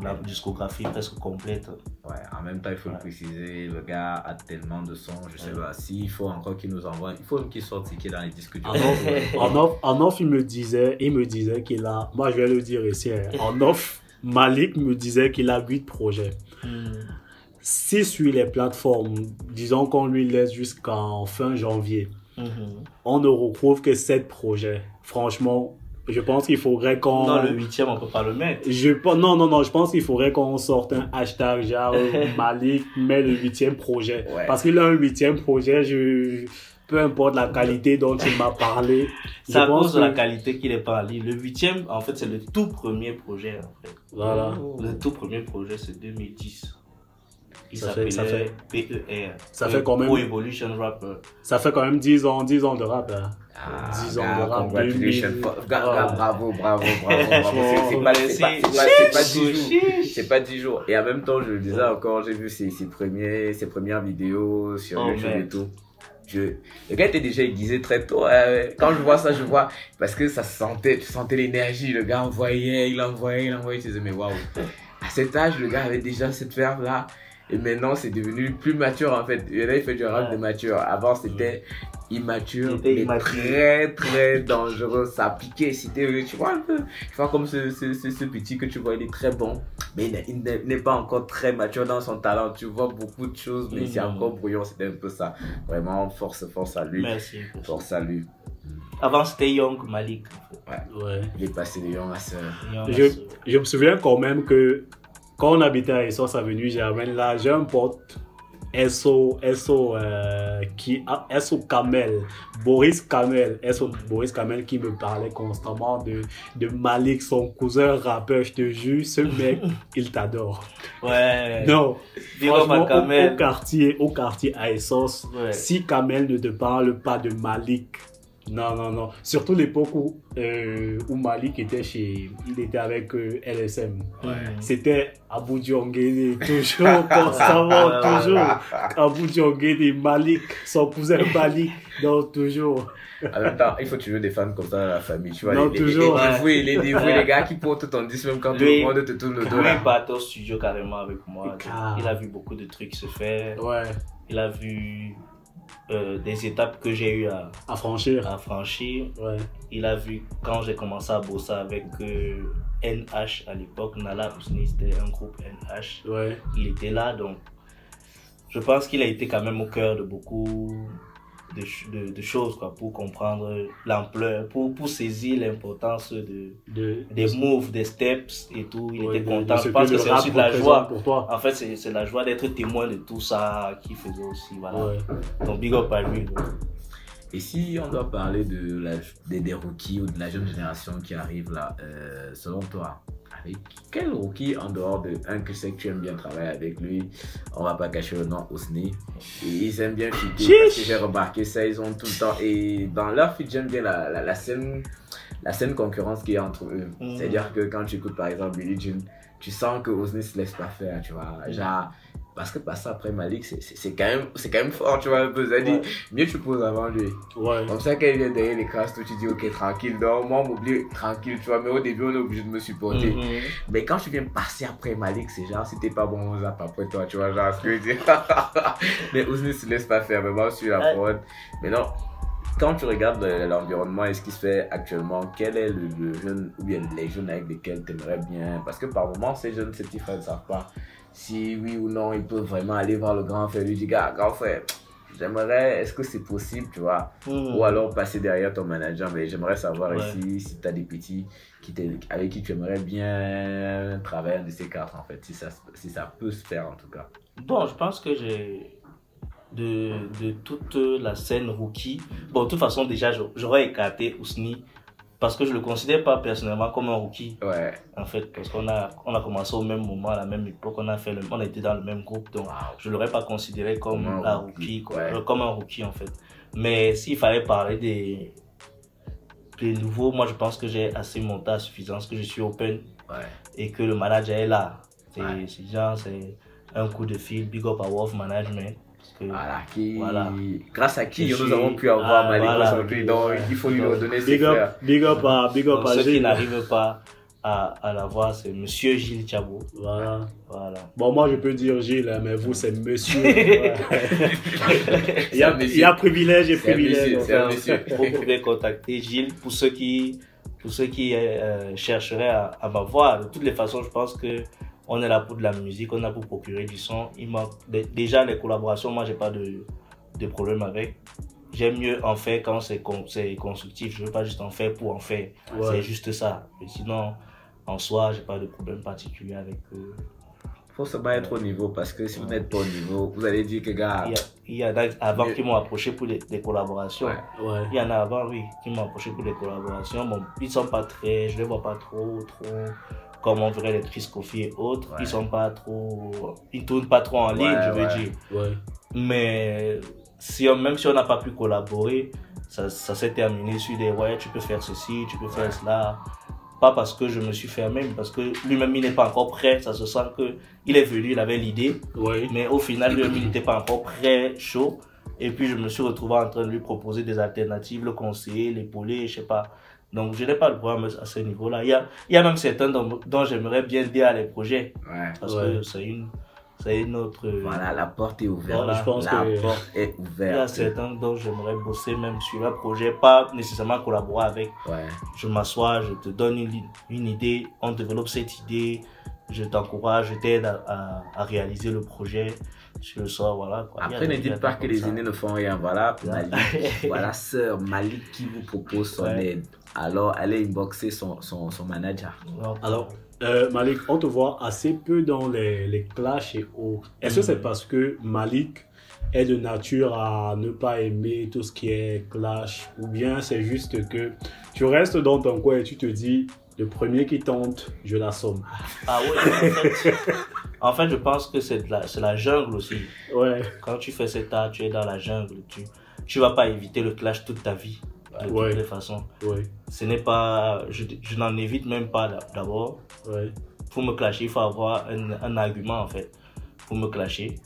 la discographie presque complète. Ouais, en même temps, il faut le préciser, le gars a tellement de sons, je sais pas, s'il faut encore qu'il nous envoie, il faut même qu'il sorte ce qui est dans les disques durs. En off, en off, en off, il me disait, il me disait qu'il a, moi je vais le dire ici, hein. en off, Malik me disait qu'il a 8 projets. Si sur les plateformes, disons qu'on lui laisse jusqu'en fin janvier, Mhm. on ne retrouve que 7 projets. Franchement, je pense qu'il faudrait qu'on... Dans le huitième, on peut pas le mettre. Je, non, non, non, je pense qu'il faudrait qu'on sorte un hashtag genre Malik met le huitième projet. Ouais. Parce qu'il a un huitième projet, je, peu importe la qualité dont il m'a parlé. C'est à cause de la qualité qu'il est ligne. Le huitième, en fait, c'est le tout premier projet. En fait. Voilà. Le tout premier projet, c'est 2010. Il Ça fait- ça PER. ça fait quand même- Pro Evolution Rapper. Ça fait quand même 10 ans, 10 ans de rap. hein. Ah, 10 ans gars, de rap, congratulations. 2000. Gars, gars, Ah. bravo, bravo, bravo, bravo. C'est- pas, c'est pas, c'est pas, c'est pas 10 jours. C'est pas 10 jours. Et en même temps, je le disais encore, j'ai vu ses, ses, premiers, ses premières vidéos sur Oh, YouTube et tout. Je, le gars était déjà aiguisé très tôt. hein. Quand je vois ça, je vois, parce que ça se sentait, tu sentais l'énergie. Le gars envoyait, il envoyait, il envoyait. Tu disais, mais waouh. À cet âge, le gars avait déjà cette verve là. Et maintenant, c'est devenu plus mature en fait. Et là, il fait du rap Ouais. de mature. Avant, c'était immature, mais immature. très très dangereux. Ça piquait. C'était, tu vois un peu. Tu vois comme ce, ce, ce, ce petit que tu vois, il est très bon. Mais il n'est- pas encore très mature dans son talent. Tu vois beaucoup de choses, mais c'est Mhm. encore brouillon. C'était un peu ça. Vraiment, force, force à lui. Merci. Force à lui. Avant, c'était Young Malik. Ouais. Il est passé de Young à. Young Je, Malik. je me souviens quand même que quand on habitait à Essos Avenue Germaine, là, j'ai un pote, SO, SO, euh, qui, SO Kamel, Boris Kamel, SO Boris Kamel qui me parlait constamment de, de Malik, son cousin rappeur. Je te jure, ce mec, il t'adore. Ouais. Non, franchement, au, Kamel. au quartier, au quartier à Essos, Ouais. si Kamel ne te parle pas de Malik, Non, non, non. Surtout l'époque où, euh, où Malik était chez. Il était avec euh, LSM. C'était Abu Diongene, toujours, constamment, toujours. Abu Diongene, Malik, son cousin Malik, donc toujours. En même temps, il faut toujours des fans comme ça dans la famille. Tu vois, Non, les, toujours, les, ouais. les dévoués, les dévoués, les gars qui portent ton disque même quand tout le monde te tourne le dos. Il partait au studio carrément avec moi. Il a vu beaucoup de trucs se faire. Ouais, Il a vu euh, des étapes que j'ai eu à, à franchir. à franchir. Ouais. Il a vu quand j'ai commencé à bosser avec euh, NH à l'époque, Nala Ousni, c'était un groupe NH. Ouais. Il était là, donc je pense qu'il a été quand même au cœur de beaucoup de, de, de choses quoi, pour comprendre l'ampleur, pour, pour saisir l'importance de, De, des moves, des steps et tout. Il ouais, était content. de ce Je pense que c'est aussi de la joie. pour toi. En fait, c'est c'est la joie d'être témoin de tout ça qui faisait aussi. Voilà. Ouais. Donc, big up à lui. Et si on doit parler de la, des, des rookies ou de la jeune génération qui arrive là, euh, selon toi, avec quel rookie en dehors de un que sais que tu aimes bien travailler avec lui, on va pas cacher le nom Osni, et ils aiment bien fitter parce que j'ai remarqué ça, ils ont tout le temps, et dans leur fit j'aime bien la, la, la scène la scène concurrence qu'il y a entre eux. Mhm. C'est-à-dire que quand tu écoutes par exemple Billie Jean, tu sens que Osni se laisse pas faire, tu vois, genre parce que passer après Malik, c'est- quand, même- quand même fort, tu vois, un peu. Ça dit, Ouais. mieux tu poses avant lui. Ouais. Comme ça, quand il vient derrière les crasses, tu dis, ok, tranquille, non, moi, on m'oublie, tranquille, tu vois. Mais au début, on est obligé de me supporter. Mhm. Mais quand tu viens passer après Malik, c'est genre, si t'es pas bon, on zappe après toi, tu vois, genre, ce que je veux dire. mais Ousni se laisse pas faire, mais moi, je suis la prod. Mais non, quand tu regardes euh, l'environnement et ce qui se fait actuellement, quel est le, le jeune, ou bien les jeunes avec lesquels tu aimerais bien? Parce que par moment, ces jeunes, ces petits frères ne savent pas si oui ou non ils peuvent vraiment aller voir le grand frère, lui dire, gars, grand frère. J'aimerais, est-ce que c'est possible, tu vois? Mhm. Ou alors passer derrière ton manager, mais j'aimerais savoir Ouais. ici si tu as des petits qui avec qui tu aimerais bien travailler un de ces quatre en fait, si ça, si ça peut se faire en tout cas. Bon, je pense que j'ai. De, de toute la scène rookie. Bon, de toute façon, déjà, j'aurais écarté Ousni parce que je le considère pas personnellement comme un rookie, Ouais, en fait, parce qu'on a, on a commencé au même moment, à la même époque, on a fait le, on était dans le même groupe, donc Wow. je l'aurais pas considéré comme Comme un rookie, quoi, ouais. euh, comme un rookie en fait. Mais s'il fallait parler des, des nouveaux, moi je pense que j'ai assez monté à suffisance, que je suis open ouais. et que le manager est là. C'est genre, c'est un coup de fil, big up à Wolf Management. Voilà, qui, Voilà. grâce à qui nous avons pu avoir Ah, Malik voilà. aujourd'hui, donc il faut lui redonner ses Big frères. up, big up à, big up donc, à ceux qui n'arrivent pas à, à l'avoir, c'est Monsieur Gilles Chabot. Voilà. Voilà. Bon, moi, je peux dire Gilles, hein, mais vous, c'est monsieur. Il, y a, il y a privilège et privilège. Vous pouvez contacter Gilles pour ceux qui, pour ceux qui euh, chercheraient à, à m'avoir. De toutes les façons, je pense que on est là pour de la musique, on est là pour procurer du son. Il manque dé- déjà les collaborations, moi j'ai pas de, de problème avec. J'aime mieux en faire quand c'est con- c'est constructif. Je veux pas juste en faire pour en faire. Ouais. C'est juste ça. Mais sinon, en soi, j'ai pas de problème particulier avec. euh, faut se battre au niveau parce que si vous n'êtes pas au niveau, vous allez dire que gars, Il y, a, il y en a avant Mais- qui m'ont approché pour des, des collaborations. Ouais. Ouais. Il y en a avant, oui, qui m'ont approché pour des collaborations. Bon, ils sont pas très, je les vois pas trop, trop comme on verrait les Coffee et autres. Ouais. Ils sont pas trop, ils tournent pas trop en ligne, Ouais, je veux ouais. dire. Mais si on, même si on n'a pas pu collaborer, ça, ça s'est terminé sur des ouais, tu peux faire ceci, tu peux faire cela. Pas parce que je me suis fermé, mais parce que lui-même il n'est pas encore prêt. Ça se sent que il est venu, il avait l'idée, mais au final lui-même il n'était pas encore prêt, chaud. Et puis je me suis retrouvé en train de lui proposer des alternatives, le conseiller, l'épauler, je sais pas. Donc je n'ai pas le problème à ce niveau-là. Il y a, il y a même certains dont, dont j'aimerais bien dire les projets ouais. parce Ouais. que c'est une, c'est une autre. Voilà, la porte est ouverte. Voilà, je pense la que- porte est Il y a ouverte. certains dont j'aimerais bosser même sur un projet, pas nécessairement collaborer avec. Ouais. Je m'assois, je te donne une, une idée, on développe cette idée, je t'encourage, je t'aide à, à, à réaliser le projet. Je le sors, voilà. Quoi. Après, ne dites pas que les aînés ne font rien. Voilà. Malik, voilà, sœur Malik qui vous propose son Ouais. aide. Alors, allez inboxer son, son, son manager. Alors, euh, Malik, on te voit assez peu dans les, les clashs et autres. Est-ce que c'est parce que Malik est de nature à ne pas aimer tout ce qui est clash ou bien c'est juste que tu restes dans ton coin et tu te dis le premier qui tente, je l'assomme. Ah oui, en fait, en fait, je pense que c'est la, c'est la jungle aussi. Ouais, Quand tu fais cet art, tu es dans la jungle. Tu tu vas pas éviter le clash toute ta vie. De Ouais. toutes les façons. Ouais, Ce n'est pas, je, je n'en évite même pas d'abord. ouais. Pour me clasher, il faut avoir un, un argument en fait pour me clasher.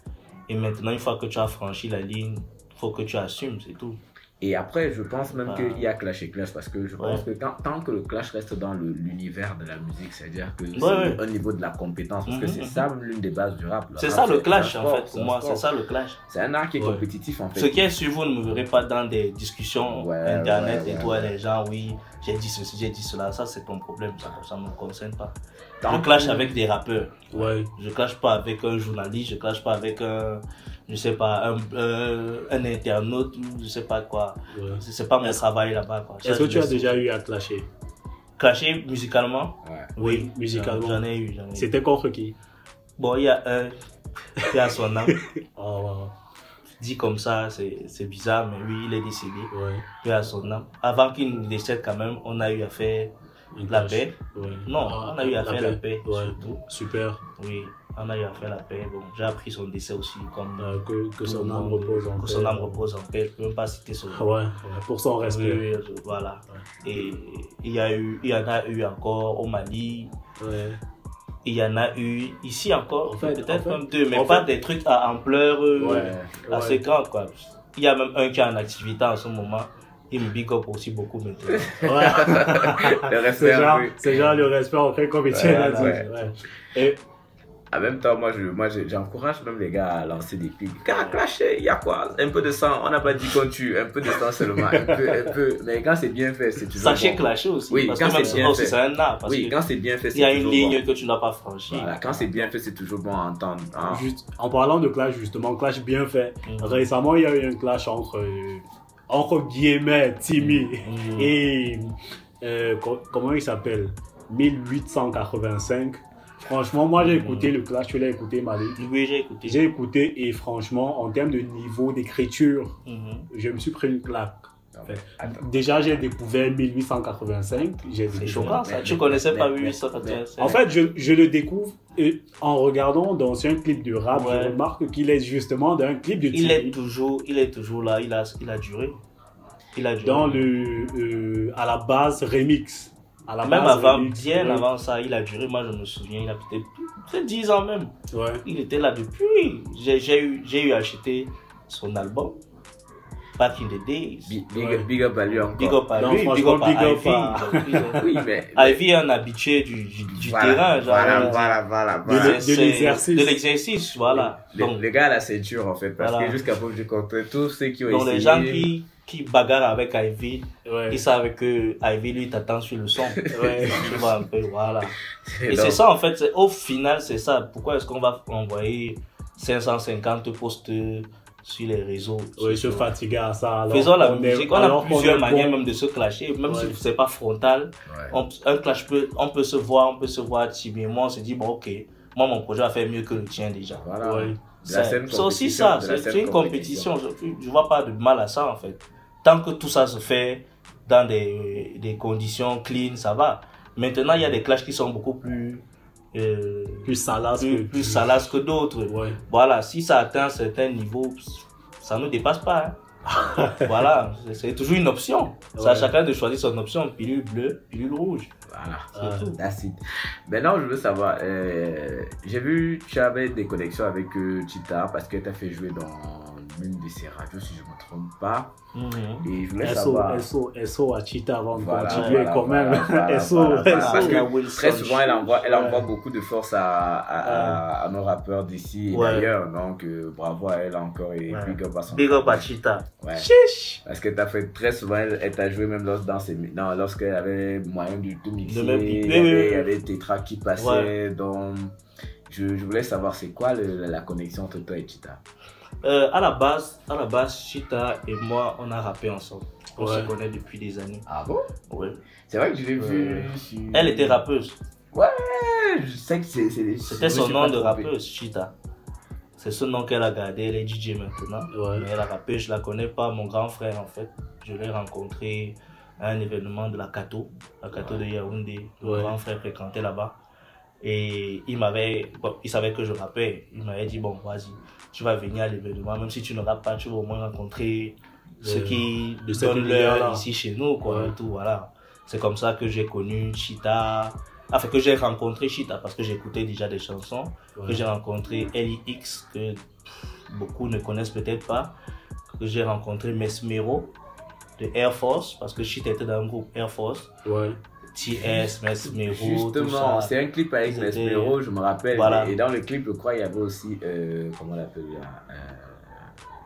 Et maintenant, une fois que tu as franchi la ligne, il faut que tu assumes, c'est tout. Et après, je pense même Ah. qu'il y a clash et clash parce que je pense Ouais. que tant, tant que le clash reste dans l'univers de la musique, c'est-à-dire que c'est ouais. un niveau de la compétence, parce que Mhm, c'est mhm. ça l'une des bases du rap. C'est ça le c'est clash en fait c'est pour moi, c'est ça le clash. C'est un art qui est compétitif en fait. Ce qui est sûr, vous ne me verrez pas dans des discussions internet et ouais. les gens, oui, j'ai dit ceci, j'ai dit cela, ça c'est ton problème, ça ne me concerne pas. Tant je clash avec des rappeurs, Ouais, je clash pas avec un journaliste, je clash pas avec un, je sais pas, un, euh, un internaute ou je sais pas quoi. ouais. C'est pas mon travail là-bas. Est-ce que tu as déjà eu à clasher? Clasher musicalement? Ouais. Oui, musicalement. J'en ai eu, j'en ai eu. C'était contre qui? Bon, il y a un qui a son âme. Oh, wow. Dit comme ça, c'est c'est bizarre, mais oui, il est décédé. Ouais. Qui a son âme. Avant qu'il ne décède, quand même, on a eu à faire la paix. Ouais. Non, Ah, on a eu à faire la paix, Ouais, surtout. super. Oui, on a eu à faire la paix. Bon, j'ai appris son décès aussi, comme Euh, que, son âme monde. repose en Que paix. son âme repose en paix. Je ne peux même pas citer son Ah Ouais, pour son respect. oui, voilà. Et il y, a eu, il y en a eu encore au Mali. Ouais. Il y en a eu ici encore, En fait, peut-être en fait- même deux, mais pas fait- des trucs à ampleur euh, Ouais. assez Ouais. grande. Quoi. Il y a même un qui est en activité en ce moment. Il me big up aussi beaucoup maintenant. Ouais. Le respect c'est genre, le respect en fait comme a dit. Ouais. Ouais. Et En même temps, moi, je, moi, je- j'encourage même les gars à lancer des pics. Quand clasher, il y a quoi? Un peu de sang, on n'a pas dit qu'on tue, un peu de sang seulement, un peu, un peu. Mais quand c'est bien fait, c'est toujours Sachez bon. clasher aussi. Oui, parce quand c'est bien fait. c'est un art. Parce Oui, que quand c'est bien fait, il y a c'est une toujours ligne bon. que tu n'as pas franchie. Voilà, quand c'est bien fait, c'est toujours bon à entendre. hein. juste, en parlant de clash, justement, clash bien fait. Mhm. Récemment, il y a eu un clash entre, euh, entre guillemets, Timmy Mhm. et euh, co- comment il s'appelle? 1885. Franchement, moi j'ai écouté le clash, tu l'as écouté, Malik. Oui, j'ai écouté. J'ai écouté et franchement, en termes de niveau d'écriture, Mhm. je me suis pris une claque. Attends. Déjà, j'ai découvert 1885. j'ai choquant ça. Tu mais- connaissais pas mais- 1885. En fait, je, je le découvre et en regardant dans un clip de rap, Ouais. je remarque qu'il est justement dans un clip de il est toujours, il est toujours là. Il a, il a duré. Il a duré. Dans le, euh, à la base remix. À la Même base, avant, remix, bien ouais. avant ça, il a duré. Moi, je me souviens, il a peut-être peut-être 10 ans même. Ouais. Il était là depuis. J'ai j'ai eu, j'ai eu acheté son album. Back in the days. Big, big, Ouais. big up à lui encore. Big up à Non, lui, big up à big up Ivy. à- Oui, mais. Ivy est un habitué du, du, du voilà, terrain. genre, Voilà, voilà, voilà. De l'e- l'exercice. De l'exercice, voilà. Les, Donc, les gars à la ceinture, en fait, parce Voilà. que jusqu'à preuve du contraire, tous ceux qui ont donc essayé. les gens qui, qui bagarrent avec Ivy, Ouais. ils savent que Ivy lui t'attend sur le son. Ouais. tu vois un peu, voilà. Et c'est ça en fait, au final c'est ça. Pourquoi est-ce qu'on va envoyer 550 posts sur les réseaux? Ouais, se fatiguer à ça. alors Faisons la musique, on a plusieurs manières bon. même de se clasher, même Ouais. si c'est pas frontal. ouais. On, un clash peut, on peut se voir, on peut se voir timidement, on se dit bon ok, moi mon projet va faire mieux que le tien déjà. Voilà. C'est aussi ça, c'est une compétition. Je, je vois pas de mal à ça en fait. Tant que tout ça se fait dans des, des conditions clean, ça va. Maintenant, il y a des clashs qui sont beaucoup plus, euh, Plus salace que plus, plus salaces que d'autres. Ouais. Voilà, si ça atteint un certain niveau, ça ne dépasse pas. hein. voilà, c'est- toujours une option. C'est à chacun de choisir son option, pilule bleue, pilule rouge. Voilà. C'est tout. That's it. Maintenant, je veux savoir, euh, j'ai vu tu avais des connexions avec euh, Chita parce que tu as fait jouer dans l'une de ses radios, si je ne me trompe pas. Mhm. Et je voulais SO, savoir. SO, SO à Cheetah avant de Voilà, continuer voilà, quand même. voilà, voilà, SO. SO. Parce que. Très souvent, elle envoie, elle envoie Ouais. beaucoup de force à, à, à- à nos rappeurs d'ici et Ouais. d'ailleurs. Donc, euh, bravo à elle encore et Ouais. big up à son Big up à travail. Cheetah. Ouais. Chiche. Parce que t'as fait très souvent, elle, t'a joué même lors- dans ses, non, lorsqu'elle avait moyen de tout mixer. De il, y avait, il y tracks qui passaient. Donc, je, je voulais savoir c'est quoi le- la connexion entre toi et Chita. Euh, à la base, à la base, Cheetah et moi, on a rappé ensemble. On Ouais. se connaît depuis des années. Ah bon? Ouais. C'est vrai que je l'ai vu. Euh, sur- Elle était rappeuse. Ouais, je sais que c'est. C'était son nom de rappeuse, Cheetah. C'est ce nom qu'elle a gardé, elle est DJ maintenant. Ouais. Mais elle a rappé, je la connais pas, mon grand frère en fait. Je l'ai rencontré à un événement de la Cato, la Cato de Yaoundé. Mon Ouais. grand frère fréquentait là-bas. Et il m'avait, bon, il savait que je rappais. Il m'avait dit, bon, vas-y, tu vas venir à l'événement, même si tu rappes pas, tu vas au moins rencontrer ceux qui de donnent l'heure ici chez nous, quoi, Ouais. et tout, voilà. C'est comme ça que j'ai connu Chita, enfin que j'ai rencontré Chita parce que j'écoutais déjà des chansons, Ouais. que j'ai rencontré LIX, que pff, beaucoup ne connaissent peut-être pas, que j'ai rencontré Mesmero de Air Force, parce que Chita était dans un groupe Air Force, Ouais. TS, Mesmero, tout Justement, c'est un clip avec Mesmero, je me rappelle. Voilà. Et dans le clip, je crois, il y avait aussi, euh, comment on l'appelle Euh,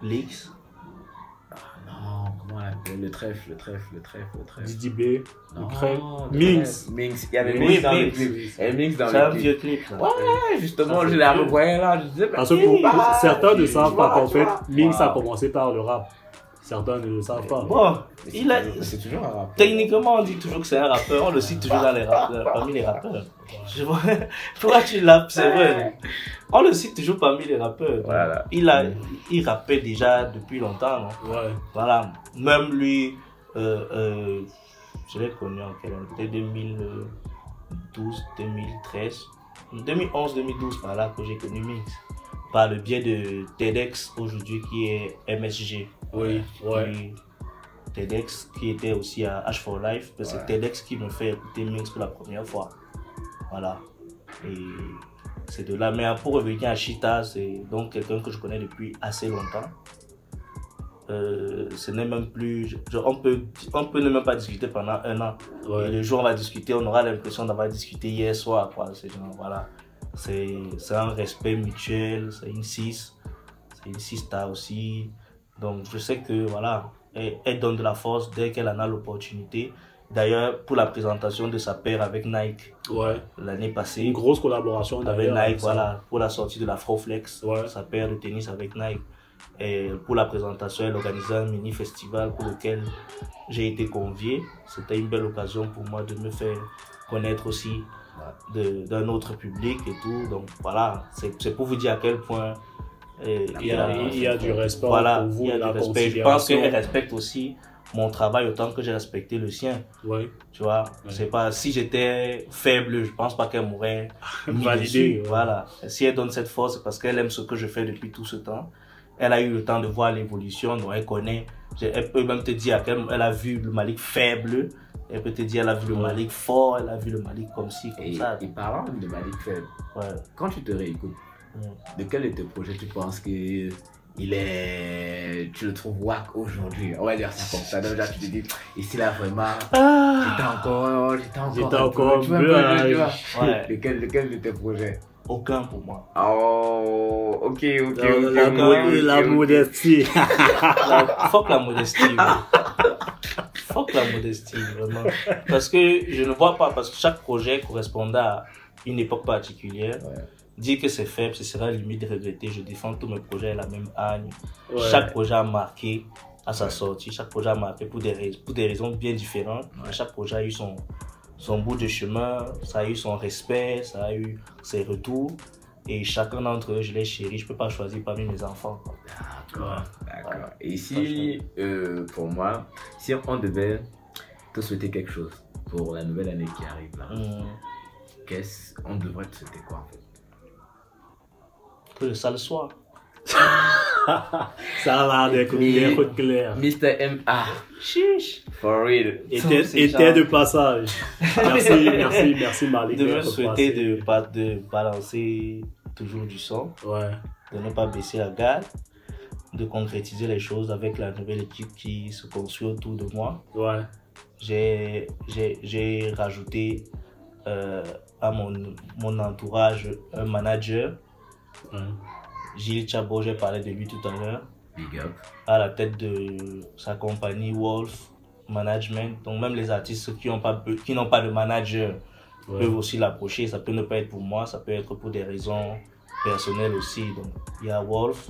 Lix. Non, comment on l'appelle? Le trèfle, le trèfle, le trèfle, le trèfle. Didi B, Non, le Minx. trèfle. Minx. Il y avait Minx dans le clip. Et Minx dans C'est un le clip. vieux clip. là. Ouais, justement, je c'est la revoyais là. Je disais, Parce que pour, bah, pour- certains ne savent pas qu'en fait. Minx a commencé par le rap. Certains ne le savent pas. Bon, il a, toujours- C'est toujours un rappeur. Techniquement, on dit toujours que c'est un rappeur. On le cite toujours dans les rappeurs, parmi les rappeurs. Je vois, pourquoi tu l'as, c'est vrai. On le cite toujours parmi les rappeurs. Voilà. Il a, il rappait déjà depuis longtemps, non? Ouais. Voilà. Même lui, euh, euh, je l'ai connu en quelle année? Peut-être 2012, 2013. 2011, 2012, par là que j'ai connu Mix. Par le biais de TEDx aujourd'hui qui est MSG. Oui, ouais. Puis TEDx qui était aussi à H4 Life, mais c'est Ouais. TEDx qui me fait écouter Mix pour la première fois. Voilà. Et c'est de là. Mais pour revenir à Chita, c'est donc quelqu'un que je connais depuis assez longtemps. Euh, ce n'est même plus. on, peut, on peut ne même pas discuter pendant un an. Et Ouais. le jour où on va discuter, on aura l'impression d'avoir discuté hier soir. Quoi. C'est genre, voilà. C'est un respect mutuel, c'est une 6. C'est une 6 star aussi. Donc je sais que voilà, elle, elle donne de la force dès qu'elle en a l'opportunité. D'ailleurs, pour la présentation de sa paire avec Nike Ouais. l'année Une passée, grosse collaboration avec. Nike, voilà, pour la sortie de la Froflex, Ouais. sa paire de tennis avec Nike. Et pour la présentation, elle organisait un mini festival pour lequel j'ai été convié. C'était une belle occasion pour moi de me faire connaître aussi d'un autre public et tout. Donc voilà, c'est pour vous dire à quel point euh, Il y a, il y a du respect voilà, pour vous, il y a du respect. Je pense qu'elle respecte aussi mon travail autant que j'ai respecté le sien. Tu vois, Ouais. c'est pas si j'étais faible, je pense pas qu'elle m'aurait Validé, ouais. Voilà. Si elle donne cette force, c'est parce qu'elle aime ce que je fais depuis tout ce temps. Elle a eu le temps de voir l'évolution, donc elle connaît. Elle peut même te dire à quel elle a vu le Malik faible. Elle peut te dire elle a vu le. Malik fort, elle a vu le Malik comme ci, comme Et, ça. et parlant de Malik Faible, Ouais. quand tu te réécoutes, Mm. de quel de tes projets? Tu penses que il est, tu le trouves wack aujourd'hui? On va dire ça comme ça. Donc là, tu te dis, ici là vraiment, j'étais encore, j'étais encore, J'étais encore tu vois. Ouais. Lequel, lequel de tes projets? Aucun pour moi. Oh, ok, ok, ok. La, la, ok, mo- ok, la ok. modestie. La- fuck la modestie. Fuck la modestie, vraiment. Parce que je ne vois pas, parce que chaque projet correspondait à une époque particulière. Ouais. Dire que c'est faible, ce serait limite de regretter. Je défends tous mes projets à la même âne. Ouais. Chaque projet a marqué à sa Ouais. sortie. Chaque projet a marqué pour des, rais- pour des raisons bien différentes. Chaque projet a eu son, son bout de chemin, ça a eu son respect, ça a eu ses retours. Et chacun d'entre eux, je les chéris. Je peux pas choisir parmi mes enfants. quoi. D'accord, d'accord. Et si, euh, pour moi, si on devait te souhaiter quelque chose pour la nouvelle année qui arrive là, Hum, qu'est-ce on devrait te souhaiter quoi en fait? Que le sale soit. Ça a l'air d'être Mais- d'être clair. Mr. M.A. Chiche. For real. Était, de passage. Merci, merci, merci Malik. de me souhaiter de, de balancer toujours du son, Ouais. de ne pas baisser la garde, de concrétiser les choses avec la nouvelle équipe qui se construit autour de moi. Ouais. J'ai, j'ai, j'ai rajouté euh, à mon, mon entourage un manager, ouais. Gilles Chabot, j'ai parlé de lui tout à l'heure, Big up. à la tête de sa compagnie Wolf Management. Donc même les artistes qui n'ont pas, be- qui n'ont pas de manager Ouais. peuvent aussi l'approcher. Ça peut ne pas être pour moi, ça peut être pour des raisons personnelles aussi. Donc, il y a Wolf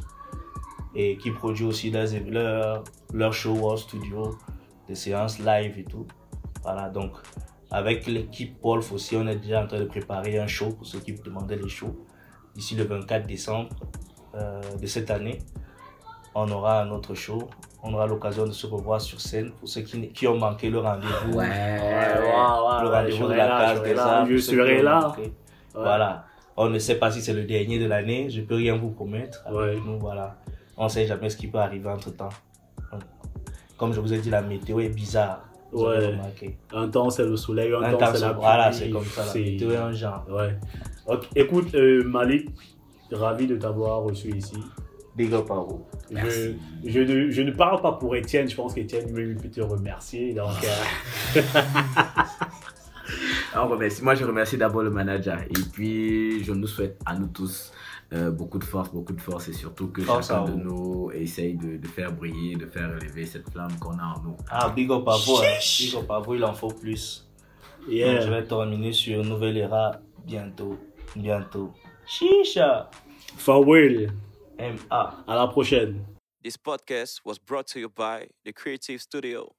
et qui produit aussi leurs, leur, leur show Wolf Studio, des séances live et tout. Voilà, donc avec l'équipe Wolf aussi, on est déjà en train de préparer un show pour ceux qui vous demandaient les shows. D'ici le 24 décembre euh, de cette année, on aura un autre show. On aura l'occasion de se revoir sur scène pour ceux qui, qui ont manqué le rendez-vous. Ouais, Ouais. ouais, ouais, Le rendez-vous je de la là, case je des là, arts. Je serai là. Voilà. On ne sait pas si c'est le dernier de l'année. Je peux rien vous promettre. Avec Ouais. nous, voilà. On ne sait jamais ce qui peut arriver entre temps. comme je vous ai dit, la météo est bizarre. Ouais. Un temps c'est le soleil, un, Un temps temps, c'est la voilà, pluie, c'est comme ça. La c'est- météo est un genre. Ouais. Ok. Écoute, euh, Malik, ravi de t'avoir reçu ici. Big up à vous. Je, Merci. je, ne, je ne parle pas pour Étienne, je pense qu'Étienne lui peut te remercier. Donc, euh, remercie. Moi, je remercie d'abord le manager. Et puis, je nous souhaite à nous tous euh, beaucoup de force, beaucoup de force. Et surtout que Force chacun de nous essaye de, de faire briller, de faire relever cette flamme qu'on a en nous. Ah, big up à vous. hein. Big up à vous, il en faut plus. yeah. Donc, je vais terminer sur Nouvelle Era bientôt. Bientôt. Chicha. Farewell. M.A. À la prochaine. This podcast was brought to you by The Creative Studio.